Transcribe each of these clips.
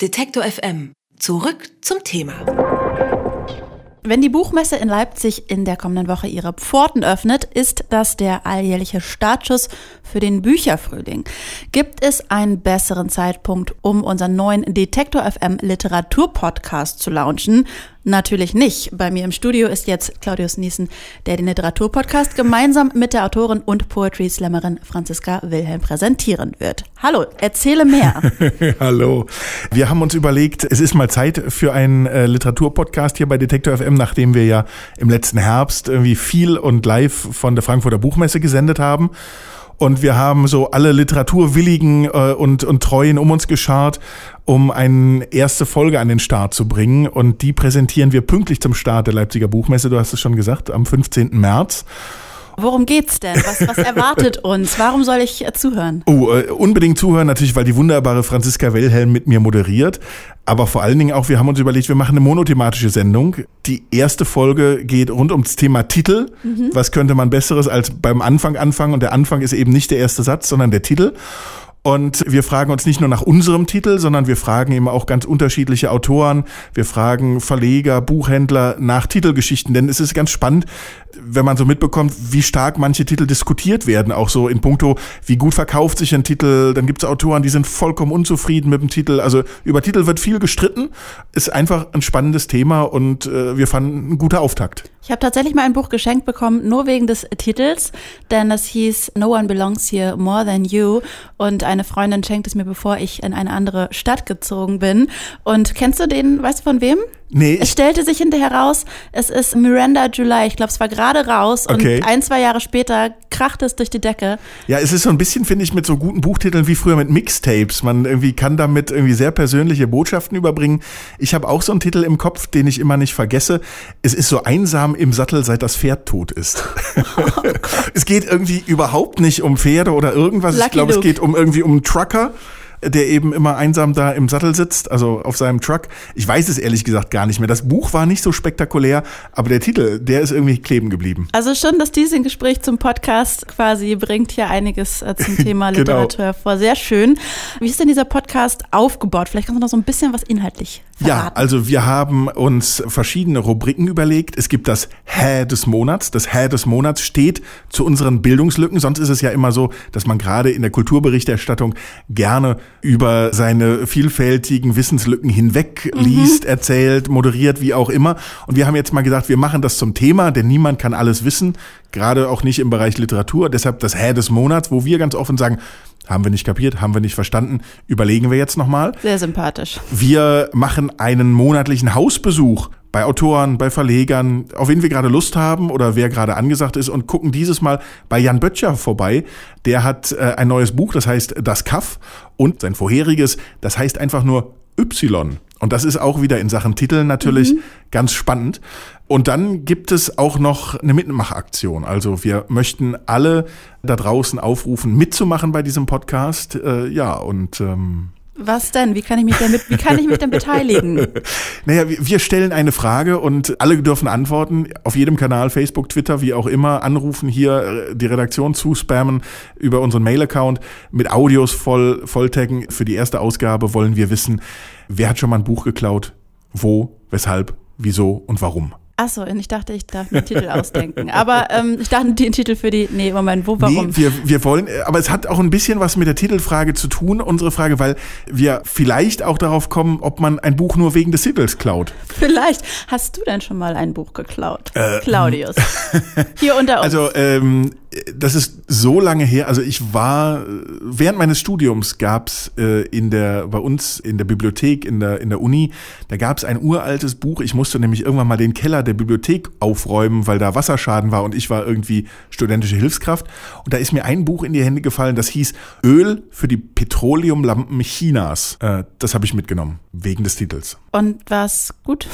Detektor FM. Zurück zum Thema. Wenn die Buchmesse in Leipzig in der kommenden Woche ihre Pforten öffnet, ist das der alljährliche Startschuss für den Bücherfrühling. Gibt es einen besseren Zeitpunkt, um unseren neuen Detektor FM Literaturpodcast zu launchen? Natürlich nicht. Bei mir im Studio ist jetzt Claudius Niesen, der den Literaturpodcast gemeinsam mit der Autorin und Poetry Slammerin Franziska Wilhelm präsentieren wird. Hallo, erzähle mehr. Hallo. Wir haben uns überlegt, es ist mal Zeit für einen äh, Literaturpodcast hier bei Detektor FM, nachdem wir ja im letzten Herbst irgendwie viel und live von der Frankfurter Buchmesse gesendet haben. Und wir haben so alle Literaturwilligen äh, und, und Treuen um uns geschart, um eine erste Folge an den Start zu bringen. Und die präsentieren wir pünktlich zum Start der Leipziger Buchmesse, du hast es schon gesagt, am 15. März. Worum geht's denn? Was, was erwartet uns? Warum soll ich äh, zuhören? Oh, äh, unbedingt zuhören, natürlich, weil die wunderbare Franziska Wilhelm mit mir moderiert. Aber vor allen Dingen auch, wir haben uns überlegt, wir machen eine monothematische Sendung. Die erste Folge geht rund ums Thema Titel. Mhm. Was könnte man Besseres als beim Anfang anfangen? Und der Anfang ist eben nicht der erste Satz, sondern der Titel. Und wir fragen uns nicht nur nach unserem Titel, sondern wir fragen eben auch ganz unterschiedliche Autoren. Wir fragen Verleger, Buchhändler nach Titelgeschichten. Denn es ist ganz spannend, wenn man so mitbekommt, wie stark manche Titel diskutiert werden. Auch so in puncto, wie gut verkauft sich ein Titel. Dann gibt es Autoren, die sind vollkommen unzufrieden mit dem Titel. Also über Titel wird viel gestritten. Ist einfach ein spannendes Thema und äh, wir fanden ein guter Auftakt. Ich habe tatsächlich mal ein Buch geschenkt bekommen, nur wegen des Titels, denn das hieß No One Belongs Here More Than You und eine Freundin schenkt es mir, bevor ich in eine andere Stadt gezogen bin. Und kennst du den, weißt du von wem? Nee. Es stellte sich hinterher raus, es ist Miranda July. Ich glaube, es war gerade raus Okay. und ein, zwei Jahre später kracht es durch die Decke. Ja, es ist so ein bisschen, finde ich, mit so guten Buchtiteln wie früher mit Mixtapes. Man irgendwie kann damit irgendwie sehr persönliche Botschaften überbringen. Ich habe auch so einen Titel im Kopf, den ich immer nicht vergesse. Es ist so einsam im Sattel, seit das Pferd tot ist. es geht irgendwie überhaupt nicht um Pferde oder irgendwas. Lucky ich glaube, es geht um irgendwie um einen Trucker der eben immer einsam da im Sattel sitzt, also auf seinem Truck. Ich weiß es ehrlich gesagt gar nicht mehr. Das Buch war nicht so spektakulär, aber der Titel, der ist irgendwie kleben geblieben. Also schon das diesem Gespräch zum Podcast quasi bringt hier einiges äh, zum Thema Genau. Literatur hervor. Sehr schön. Wie ist denn dieser Podcast aufgebaut? Vielleicht kannst du noch so ein bisschen was inhaltlich Ja, verraten. also wir haben uns verschiedene Rubriken überlegt. Es gibt das Hä des Monats. Das Hä des Monats steht zu unseren Bildungslücken. Sonst ist es ja immer so, dass man gerade in der Kulturberichterstattung gerne über seine vielfältigen Wissenslücken hinweg liest, erzählt, moderiert, wie auch immer. Und wir haben jetzt mal gesagt, wir machen das zum Thema, denn niemand kann alles wissen, gerade auch nicht im Bereich Literatur. Deshalb das Hä des Monats, wo wir ganz offen sagen, haben wir nicht kapiert, haben wir nicht verstanden, überlegen wir jetzt nochmal. Sehr sympathisch. Wir machen einen monatlichen Hausbesuch bei Autoren, bei Verlegern, auf wen wir gerade Lust haben oder wer gerade angesagt ist und gucken dieses Mal bei Jan Böttcher vorbei. Der hat äh, ein neues Buch, das heißt Das Kaff und sein vorheriges, das heißt einfach nur Y. Und das ist auch wieder in Sachen Titel natürlich ganz spannend. Und dann gibt es auch noch eine Mitmachaktion. Also wir möchten alle da draußen aufrufen, mitzumachen bei diesem Podcast. Äh, ja, und ähm, Was denn? Wie kann ich mich denn, wie kann ich mich denn beteiligen? Naja, wir- wir stellen eine Frage und alle dürfen antworten. Auf jedem Kanal, Facebook, Twitter, wie auch immer, anrufen hier, äh, die Redaktion zuspammen über unseren Mail-Account mit Audios voll, volltaggen. Für die erste Ausgabe wollen wir wissen, wer hat schon mal ein Buch geklaut, wo, weshalb, wieso und warum. Achso, und ich dachte, ich darf mir einen Titel ausdenken. Aber ähm, ich dachte, den Titel für die. Nee, Moment, wo, warum? Nee, wir, wir wollen, äh, aber es hat auch ein bisschen was mit der Titelfrage zu tun, unsere Frage, weil wir vielleicht auch darauf kommen, ob man ein Buch nur wegen des Titels klaut. Vielleicht hast du denn schon mal ein Buch geklaut, Claudius. Hier unter uns. Also ähm, das ist so lange her. Also ich war während meines Studiums gab's äh, in der bei uns in der Bibliothek in der in der Uni da gab's ein uraltes Buch. Ich musste nämlich irgendwann mal den Keller der Bibliothek aufräumen, weil da Wasserschaden war und ich war irgendwie studentische Hilfskraft. Und da ist mir ein Buch in die Hände gefallen, das hieß Öl für die Petroleumlampen Chinas. Äh, das habe ich mitgenommen wegen des Titels. Und war's gut?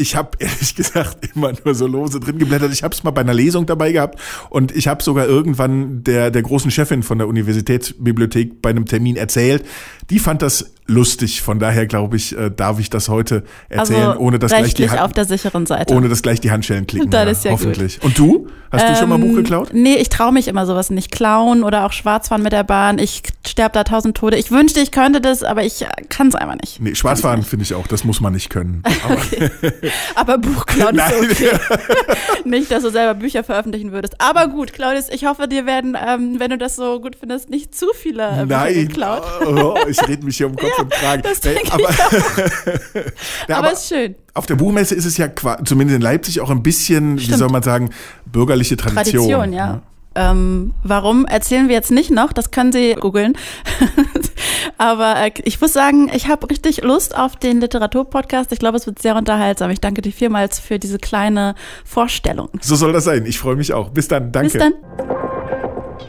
Ich habe ehrlich gesagt immer nur so lose drin geblättert. Ich habe es mal bei einer Lesung dabei gehabt und ich habe sogar irgendwann der, der großen Chefin von der Universitätsbibliothek bei einem Termin erzählt, Die fand das lustig. Von daher glaube ich, äh, darf ich das heute erzählen, also ohne dass gleich die Hand, auf der sicheren Seite. ohne dass gleich die Handschellen klicken. Das ist ja gut. hoffentlich. Und du? Hast du schon mal ein Buch Ähm, geklaut? Nee, ich traue mich immer sowas nicht. Klauen oder auch Schwarzfahren mit der Bahn. Ich sterbe da tausend Tode. Ich wünschte, ich könnte das, aber ich kann es einfach nicht. Nee, Schwarzfahren finde ich auch, das muss man nicht können. Aber, Aber Buchklauen ist Nein. okay. nicht, dass du selber Bücher veröffentlichen würdest. Aber gut, Claudius, ich hoffe, dir werden, ähm, wenn du das so gut findest, nicht zu viele äh, Bücher Nein, geklaut. oh, ich rede mich hier um Kopf und Kragen. Nee, ich aber, Ja, Aber aber ist schön. auf der Buchmesse ist es ja zumindest in Leipzig auch ein bisschen, wie Stimmt. soll man sagen, bürgerliche Tradition. Tradition, ja. Ähm, warum erzählen wir jetzt nicht noch? Das können Sie googeln. Aber äh, ich muss sagen, ich habe richtig Lust auf den Literaturpodcast. Ich glaube, es wird sehr unterhaltsam. Ich danke dir vielmals für diese kleine Vorstellung. So soll das sein. Ich freue mich auch. Bis dann. Danke. Bis dann.